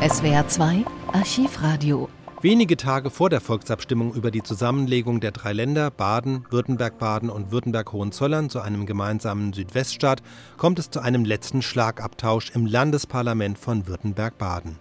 SWR 2 Archivradio. Wenige Tage vor der Volksabstimmung über die Zusammenlegung der drei Länder Baden, Württemberg-Baden und Württemberg-Hohenzollern zu einem gemeinsamen Südweststaat kommt es zu einem letzten Schlagabtausch im Landesparlament von Württemberg-Baden.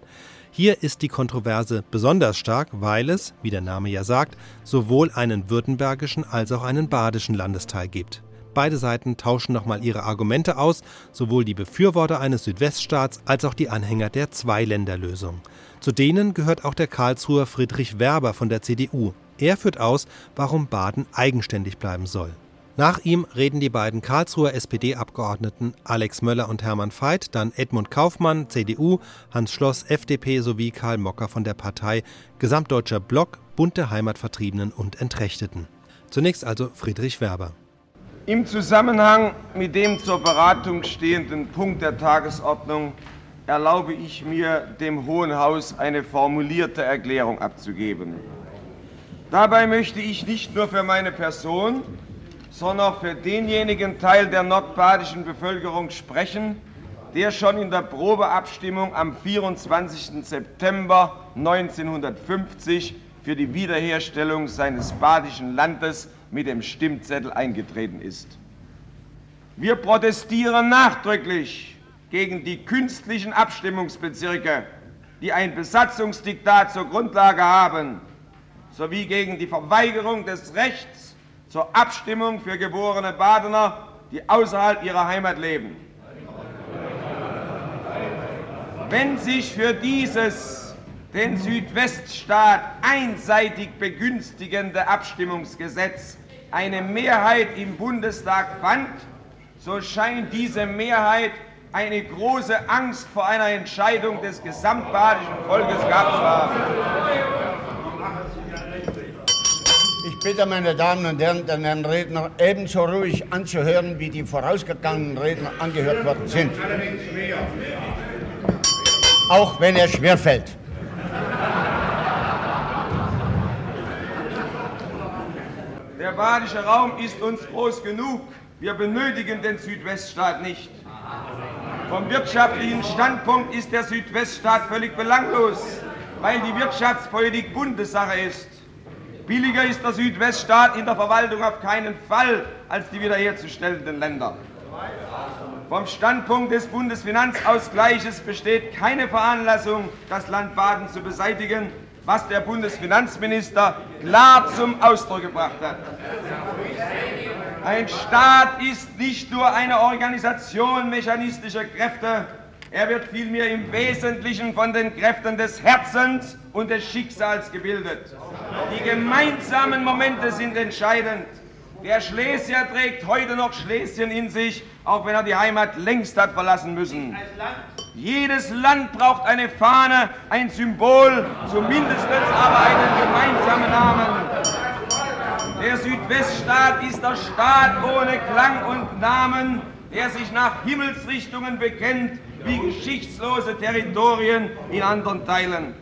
Hier ist die Kontroverse besonders stark, weil es, wie der Name ja sagt, sowohl einen württembergischen als auch einen badischen Landesteil gibt. Beide Seiten tauschen nochmal ihre Argumente aus, sowohl die Befürworter eines Südweststaats als auch die Anhänger der Zweiländerlösung. Zu denen gehört auch der Karlsruher Friedrich Werber von der CDU. Er führt aus, warum Baden eigenständig bleiben soll. Nach ihm reden die beiden Karlsruher SPD-Abgeordneten Alex Möller und Hermann Veit, dann Edmund Kaufmann, CDU, Hans Schloss, FDP sowie Karl Mocker von der Partei Gesamtdeutscher Block, Bund der Heimatvertriebenen und Entrechteten. Zunächst also Friedrich Werber. Im Zusammenhang mit dem zur Beratung stehenden Punkt der Tagesordnung erlaube ich mir, dem Hohen Haus eine formulierte Erklärung abzugeben. Dabei möchte ich nicht nur für meine Person, sondern auch für denjenigen Teil der nordbadischen Bevölkerung sprechen, der schon in der Probeabstimmung am 24. September 1950 für die Wiederherstellung seines badischen Landes mit dem Stimmzettel eingetreten ist. Wir protestieren nachdrücklich gegen die künstlichen Abstimmungsbezirke, die ein Besatzungsdiktat zur Grundlage haben, sowie gegen die Verweigerung des Rechts zur Abstimmung für geborene Badener, die außerhalb ihrer Heimat leben. Wenn sich für dieses den Südweststaat einseitig begünstigende Abstimmungsgesetz eine Mehrheit im Bundestag fand, so scheint diese Mehrheit eine große Angst vor einer Entscheidung des gesamtbadischen Volkes gehabt zu haben. Ich bitte meine Damen und Herren, den Herrn Redner ebenso ruhig anzuhören, wie die vorausgegangenen Redner angehört worden sind. Auch wenn er schwerfällt. Der badische Raum ist uns groß genug. Wir benötigen den Südweststaat nicht. Vom wirtschaftlichen Standpunkt ist der Südweststaat völlig belanglos, weil die Wirtschaftspolitik Bundessache ist. Billiger ist der Südweststaat in der Verwaltung auf keinen Fall als die wiederherzustellenden Länder. Vom Standpunkt des Bundesfinanzausgleiches besteht keine Veranlassung, das Land Baden zu beseitigen, was der Bundesfinanzminister klar zum Ausdruck gebracht hat. Ein Staat ist nicht nur eine Organisation mechanistischer Kräfte, er wird vielmehr im Wesentlichen von den Kräften des Herzens und des Schicksals gebildet. Die gemeinsamen Momente sind entscheidend. Der Schlesier trägt heute noch Schlesien in sich, auch wenn er die Heimat längst hat verlassen müssen. Jedes Land braucht eine Fahne, ein Symbol, zumindest aber einen gemeinsamen Namen. Der Südweststaat ist der Staat ohne Klang und Namen, der sich nach Himmelsrichtungen bekennt, wie geschichtslose Territorien in anderen Teilen.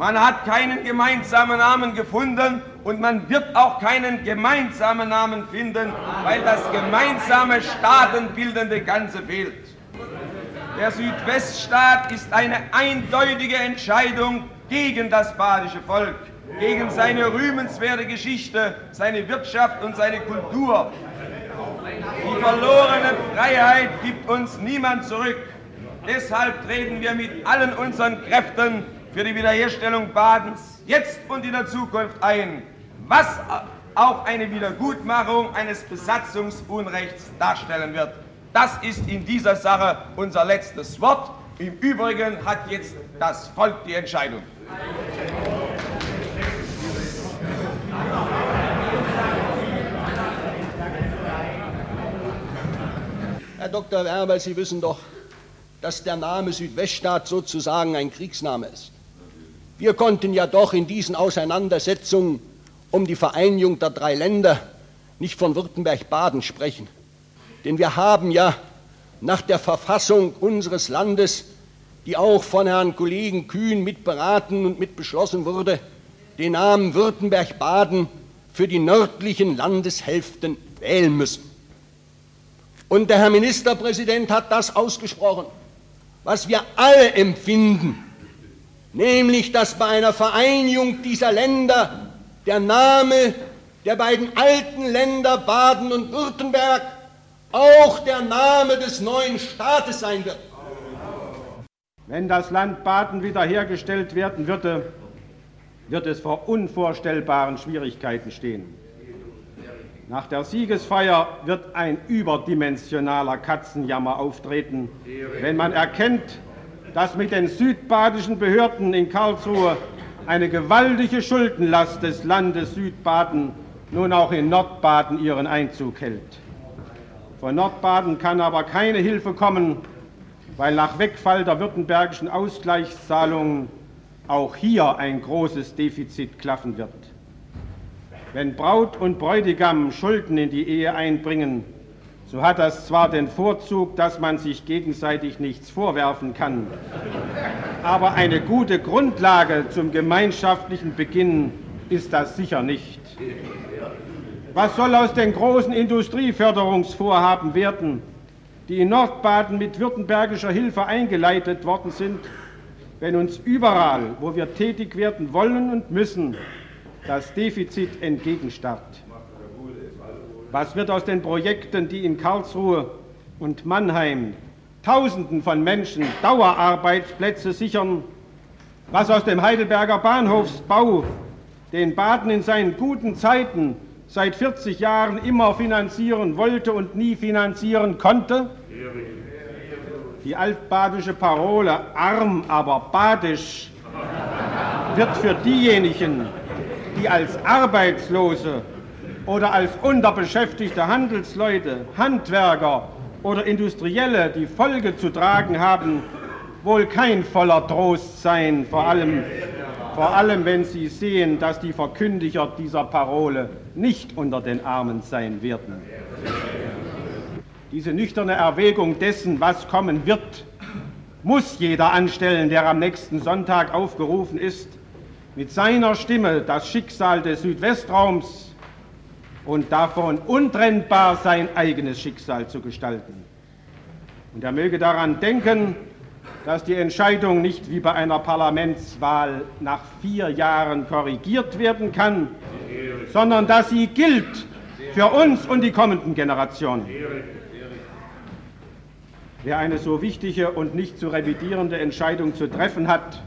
Man hat keinen gemeinsamen Namen gefunden und man wird auch keinen gemeinsamen Namen finden, weil das gemeinsame staatenbildende Ganze fehlt. Der Südweststaat ist eine eindeutige Entscheidung gegen das badische Volk, gegen seine rühmenswerte Geschichte, seine Wirtschaft und seine Kultur. Die verlorene Freiheit gibt uns niemand zurück. Deshalb treten wir mit allen unseren Kräften für die Wiederherstellung Badens jetzt und in der Zukunft ein, was auch eine Wiedergutmachung eines Besatzungsunrechts darstellen wird. Das ist in dieser Sache unser letztes Wort. Im Übrigen hat jetzt das Volk die Entscheidung. Herr Dr. Werber, Sie wissen doch, dass der Name Südweststaat sozusagen ein Kriegsname ist. Wir konnten ja doch in diesen Auseinandersetzungen um die Vereinigung der drei Länder nicht von Württemberg-Baden sprechen. Denn wir haben ja nach der Verfassung unseres Landes, die auch von Herrn Kollegen Kühn mitberaten und mitbeschlossen wurde, den Namen Württemberg-Baden für die nördlichen Landeshälften wählen müssen. Und der Herr Ministerpräsident hat das ausgesprochen, was wir alle empfinden, nämlich dass bei einer Vereinigung dieser Länder der Name der beiden alten Länder Baden und Württemberg auch der Name des neuen Staates sein wird. Wenn das Land Baden wiederhergestellt werden würde, wird es vor unvorstellbaren Schwierigkeiten stehen. Nach der Siegesfeier wird ein überdimensionaler Katzenjammer auftreten, wenn man erkennt, dass mit den südbadischen Behörden in Karlsruhe eine gewaltige Schuldenlast des Landes Südbaden nun auch in Nordbaden ihren Einzug hält. Von Nordbaden kann aber keine Hilfe kommen, weil nach Wegfall der württembergischen Ausgleichszahlungen auch hier ein großes Defizit klaffen wird. Wenn Braut und Bräutigam Schulden in die Ehe einbringen, so hat das zwar den Vorzug, dass man sich gegenseitig nichts vorwerfen kann, aber eine gute Grundlage zum gemeinschaftlichen Beginn ist das sicher nicht. Was soll aus den großen Industrieförderungsvorhaben werden, die in Nordbaden mit württembergischer Hilfe eingeleitet worden sind, wenn uns überall, wo wir tätig werden wollen und müssen, das Defizit entgegenstarrt? Was wird aus den Projekten, die in Karlsruhe und Mannheim Tausenden von Menschen Dauerarbeitsplätze sichern? Was aus dem Heidelberger Bahnhofsbau, den Baden in seinen guten Zeiten seit 40 Jahren immer finanzieren wollte und nie finanzieren konnte? Die altbadische Parole arm, aber badisch wird für diejenigen, die als Arbeitslose oder als unterbeschäftigte Handelsleute, Handwerker oder Industrielle die Folge zu tragen haben, wohl kein voller Trost sein, vor allem, vor allem wenn sie sehen, dass die Verkündiger dieser Parole nicht unter den Armen sein werden. Diese nüchterne Erwägung dessen, was kommen wird, muss jeder anstellen, der am nächsten Sonntag aufgerufen ist, mit seiner Stimme das Schicksal des Südwestraums und davon untrennbar sein eigenes Schicksal zu gestalten. Und er möge daran denken, dass die Entscheidung nicht wie bei einer Parlamentswahl nach vier Jahren korrigiert werden kann, sondern dass sie gilt für uns und die kommenden Generationen. Wer eine so wichtige und nicht zu revidierende Entscheidung zu treffen hat,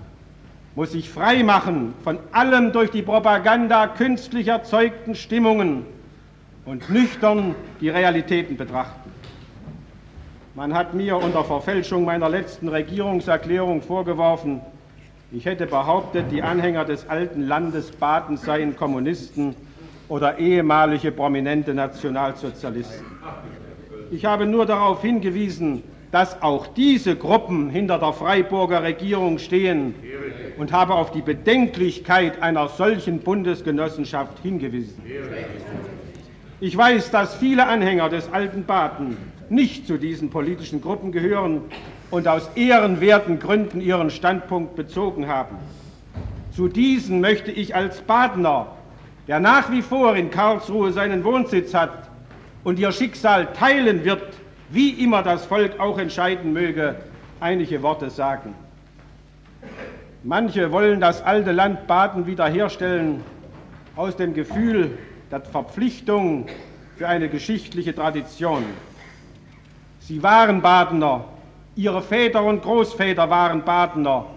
muss sich frei machen von allem durch die Propaganda künstlich erzeugten Stimmungen und nüchtern die Realitäten betrachten. Man hat mir unter Verfälschung meiner letzten Regierungserklärung vorgeworfen, ich hätte behauptet, die Anhänger des alten Landes Baden seien Kommunisten oder ehemalige prominente Nationalsozialisten. Ich habe nur darauf hingewiesen, dass auch diese Gruppen hinter der Freiburger Regierung stehen und habe auf die Bedenklichkeit einer solchen Bundesgenossenschaft hingewiesen. Ich weiß, dass viele Anhänger des alten Baden nicht zu diesen politischen Gruppen gehören und aus ehrenwerten Gründen ihren Standpunkt bezogen haben. Zu diesen möchte ich als Badener, der nach wie vor in Karlsruhe seinen Wohnsitz hat und ihr Schicksal teilen wird, wie immer das Volk auch entscheiden möge, einige Worte sagen. Manche wollen das alte Land Baden wiederherstellen aus dem Gefühl der Verpflichtung für eine geschichtliche Tradition. Sie waren Badener, ihre Väter und Großväter waren Badener,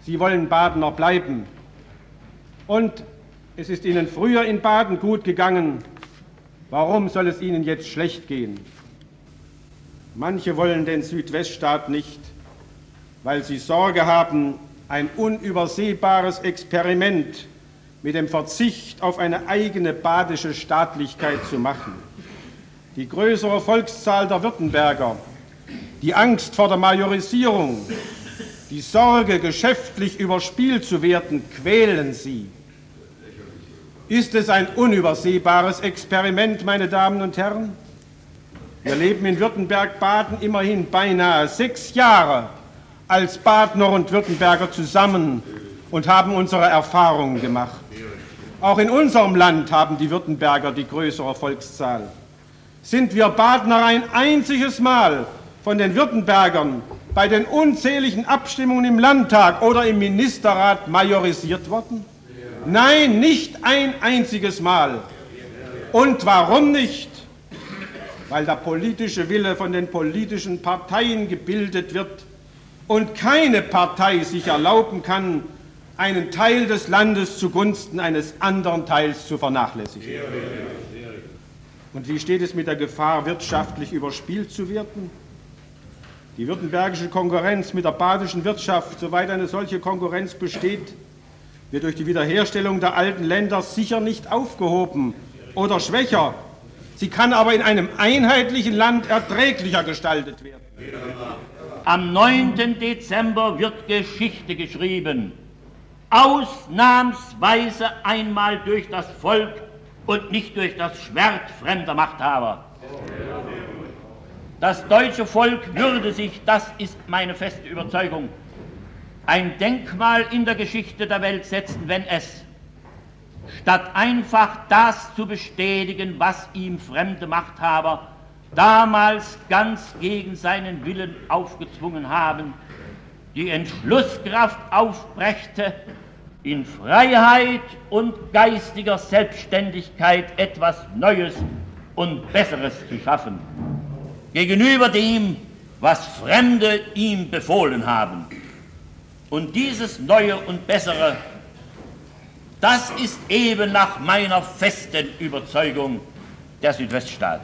sie wollen Badener bleiben. Und es ist ihnen früher in Baden gut gegangen, warum soll es ihnen jetzt schlecht gehen? Manche wollen den Südweststaat nicht, weil sie Sorge haben, ein unübersehbares Experiment mit dem Verzicht auf eine eigene badische Staatlichkeit zu machen. Die größere Volkszahl der Württemberger, die Angst vor der Majorisierung, die Sorge, geschäftlich überspielt zu werden, quälen sie. Ist es ein unübersehbares Experiment, meine Damen und Herren? Wir leben in Württemberg-Baden immerhin beinahe sechs Jahre als Badner und Württemberger zusammen und haben unsere Erfahrungen gemacht. Auch in unserem Land haben die Württemberger die größere Volkszahl. Sind wir Badner ein einziges Mal von den Württembergern bei den unzähligen Abstimmungen im Landtag oder im Ministerrat majorisiert worden? Nein, nicht ein einziges Mal. Und warum nicht? Weil der politische Wille von den politischen Parteien gebildet wird und keine Partei sich erlauben kann, einen Teil des Landes zugunsten eines anderen Teils zu vernachlässigen. Und wie steht es mit der Gefahr, wirtschaftlich überspielt zu werden? Die württembergische Konkurrenz mit der badischen Wirtschaft, soweit eine solche Konkurrenz besteht, wird durch die Wiederherstellung der alten Länder sicher nicht aufgehoben oder schwächer. Sie kann aber in einem einheitlichen Land erträglicher gestaltet werden. Am 9. Dezember wird Geschichte geschrieben, ausnahmsweise einmal durch das Volk und nicht durch das Schwert fremder Machthaber. Das deutsche Volk würde sich, das ist meine feste Überzeugung, ein Denkmal in der Geschichte der Welt setzen, wenn es, statt einfach das zu bestätigen, was ihm fremde Machthaber damals ganz gegen seinen Willen aufgezwungen haben, die Entschlusskraft aufbrächte, in Freiheit und geistiger Selbstständigkeit etwas Neues und Besseres zu schaffen, gegenüber dem, was Fremde ihm befohlen haben. Und dieses Neue und Bessere, das ist eben nach meiner festen Überzeugung der Südweststaat.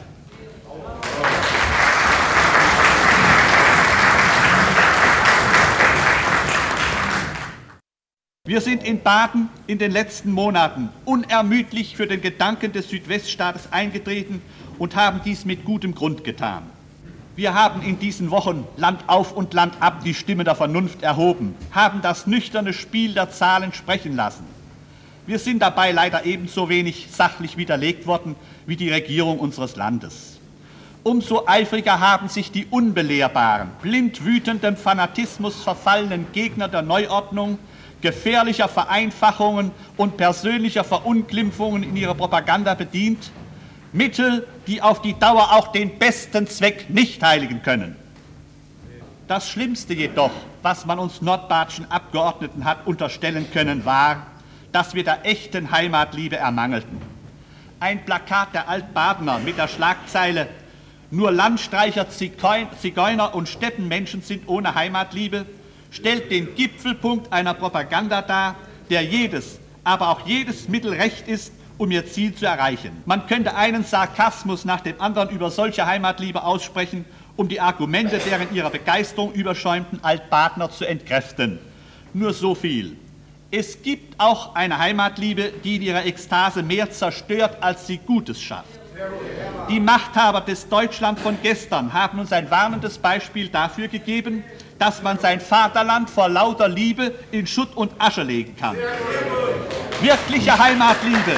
Wir sind in Baden in den letzten Monaten unermüdlich für den Gedanken des Südweststaates eingetreten und haben dies mit gutem Grund getan. Wir haben in diesen Wochen Land auf und Land ab die Stimme der Vernunft erhoben, haben das nüchterne Spiel der Zahlen sprechen lassen. Wir sind dabei leider ebenso wenig sachlich widerlegt worden wie die Regierung unseres Landes. Umso eifriger haben sich die unbelehrbaren, blind wütendem Fanatismus verfallenen Gegner der Neuordnung gefährlicher Vereinfachungen und persönlicher Verunglimpfungen in ihrer Propaganda bedient, Mittel, die auf die Dauer auch den besten Zweck nicht heiligen können. Das Schlimmste jedoch, was man uns nordbadischen Abgeordneten hat unterstellen können, war, dass wir der echten Heimatliebe ermangelten. Ein Plakat der Altbadener mit der Schlagzeile Nur Landstreicher, Zigeuner und Steppenmenschen sind ohne Heimatliebe stellt den Gipfelpunkt einer Propaganda dar, der jedes, aber auch jedes Mittel recht ist, um ihr Ziel zu erreichen. Man könnte einen Sarkasmus nach dem anderen über solche Heimatliebe aussprechen, um die Argumente der in ihrer Begeisterung überschäumten Altbadner zu entkräften. Nur so viel. Es gibt auch eine Heimatliebe, die in ihrer Ekstase mehr zerstört, als sie Gutes schafft. Die Machthaber des Deutschland von gestern haben uns ein warnendes Beispiel dafür gegeben, dass man sein Vaterland vor lauter Liebe in Schutt und Asche legen kann. Wirkliche Heimatliebe.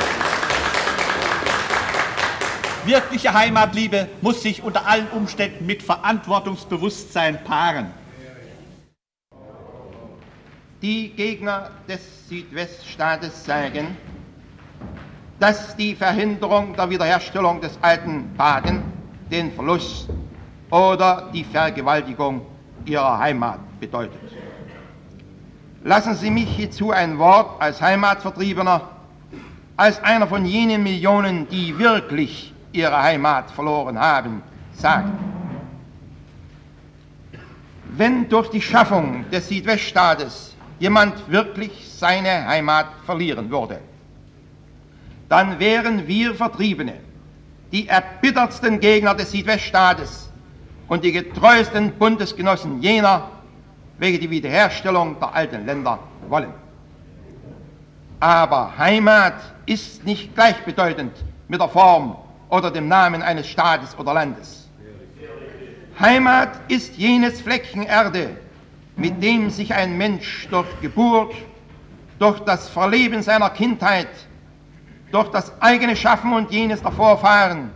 Wirkliche Heimatliebe muss sich unter allen Umständen mit Verantwortungsbewusstsein paaren. Die Gegner des Südweststaates sagen, dass die Verhinderung der Wiederherstellung des alten Baden den Verlust oder die Vergewaltigung ihrer Heimat bedeutet. Lassen Sie mich hierzu ein Wort als Heimatvertriebener, als einer von jenen Millionen, die wirklich ihre Heimat verloren haben, sagen. Wenn durch die Schaffung des Südweststaates jemand wirklich seine Heimat verlieren würde, dann wären wir Vertriebene die erbittertsten Gegner des Südweststaates und die getreuesten Bundesgenossen jener, welche die Wiederherstellung der alten Länder wollen. Aber Heimat ist nicht gleichbedeutend mit der Form oder dem Namen eines Staates oder Landes. Heimat ist jenes Fleckchen Erde, mit dem sich ein Mensch durch Geburt, durch das Verleben seiner Kindheit, durch das eigene Schaffen und jenes der Vorfahren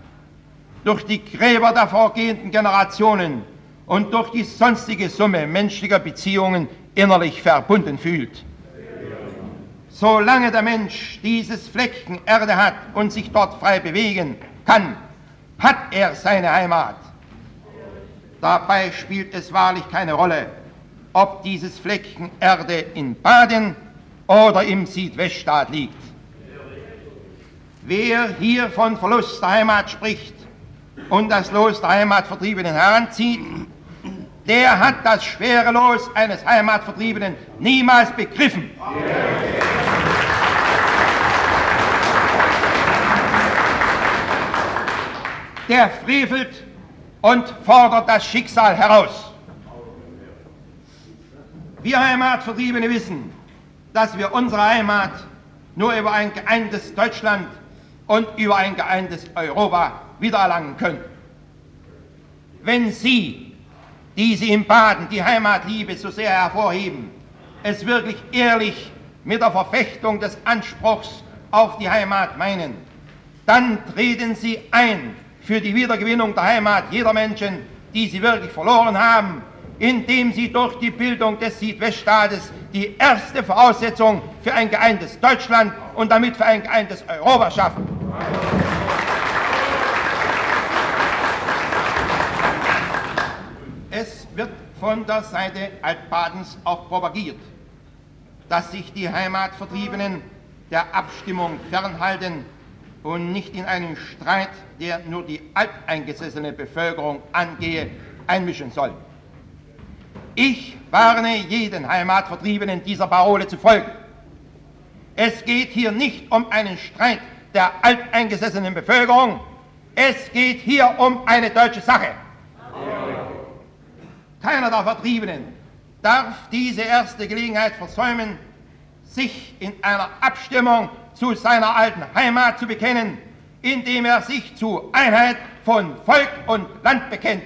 durch die Gräber der vorgehenden Generationen und durch die sonstige Summe menschlicher Beziehungen innerlich verbunden fühlt. Solange der Mensch dieses Fleckchen Erde hat und sich dort frei bewegen kann, hat er seine Heimat. Dabei spielt es wahrlich keine Rolle, ob dieses Fleckchen Erde in Baden oder im Südweststaat liegt. Wer hier von Verlust der Heimat spricht und das Los der Heimatvertriebenen heranzieht, der hat das schwere Los eines Heimatvertriebenen niemals begriffen. Der frevelt und fordert das Schicksal heraus. Wir Heimatvertriebene wissen, dass wir unsere Heimat nur über ein geeintes Deutschland und über ein geeintes Europa wiedererlangen können. Wenn Sie, die Sie im Baden die Heimatliebe so sehr hervorheben, es wirklich ehrlich mit der Verfechtung des Anspruchs auf die Heimat meinen, dann treten Sie ein für die Wiedergewinnung der Heimat jeder Menschen, die sie wirklich verloren haben, indem sie durch die Bildung des Südweststaates die erste Voraussetzung für ein geeintes Deutschland und damit für ein geeintes Europa schaffen. Es wird von der Seite Altbadens auch propagiert, dass sich die Heimatvertriebenen der Abstimmung fernhalten und nicht in einen Streit, der nur die alteingesessene Bevölkerung angehe, einmischen soll. Ich warne jeden Heimatvertriebenen dieser Parole zu folgen. Es geht hier nicht um einen Streit der alteingesessenen Bevölkerung, es geht hier um eine deutsche Sache. Keiner der Vertriebenen darf diese erste Gelegenheit versäumen, sich in einer Abstimmung zu seiner alten Heimat zu bekennen, indem er sich zur Einheit von Volk und Land bekennt.